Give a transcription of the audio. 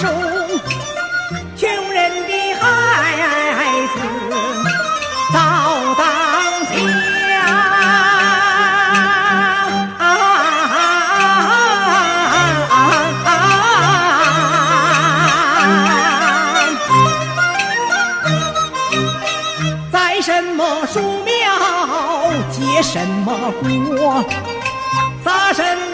手，穷人的孩子早当家。栽什么树苗，结什么果，撒什么。